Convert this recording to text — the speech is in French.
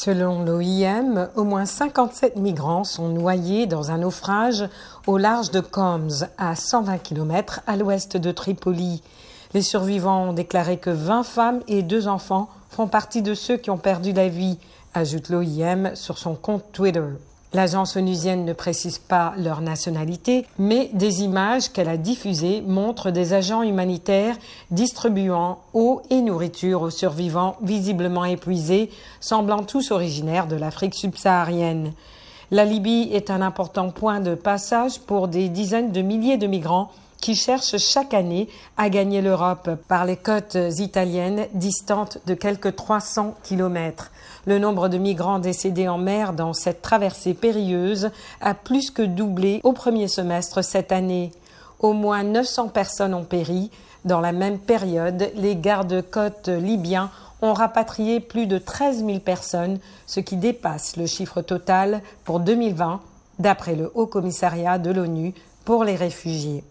Selon l'OIM, au moins 57 migrants sont noyés dans un naufrage au large de Coms, à 120 km à l'ouest de Tripoli. Les survivants ont déclaré que 20 femmes et 2 enfants font partie de ceux qui ont perdu la vie, ajoute l'OIM sur son compte Twitter. L'agence onusienne ne précise pas leur nationalité, mais des images qu'elle a diffusées montrent des agents humanitaires distribuant eau et nourriture aux survivants visiblement épuisés, semblant tous originaires de l'Afrique subsaharienne. La Libye est un important point de passage pour des dizaines de milliers de migrants qui cherchent chaque année à gagner l'Europe par les côtes italiennes distantes de quelques 300 kilomètres. Le nombre de migrants décédés en mer dans cette traversée périlleuse a plus que doublé au premier semestre cette année. Au moins 900 personnes ont péri. Dans la même période, les gardes-côtes libyens ont rapatrié plus de 13 000 personnes, ce qui dépasse le chiffre total pour 2020, d'après le Haut Commissariat de l'ONU pour les réfugiés.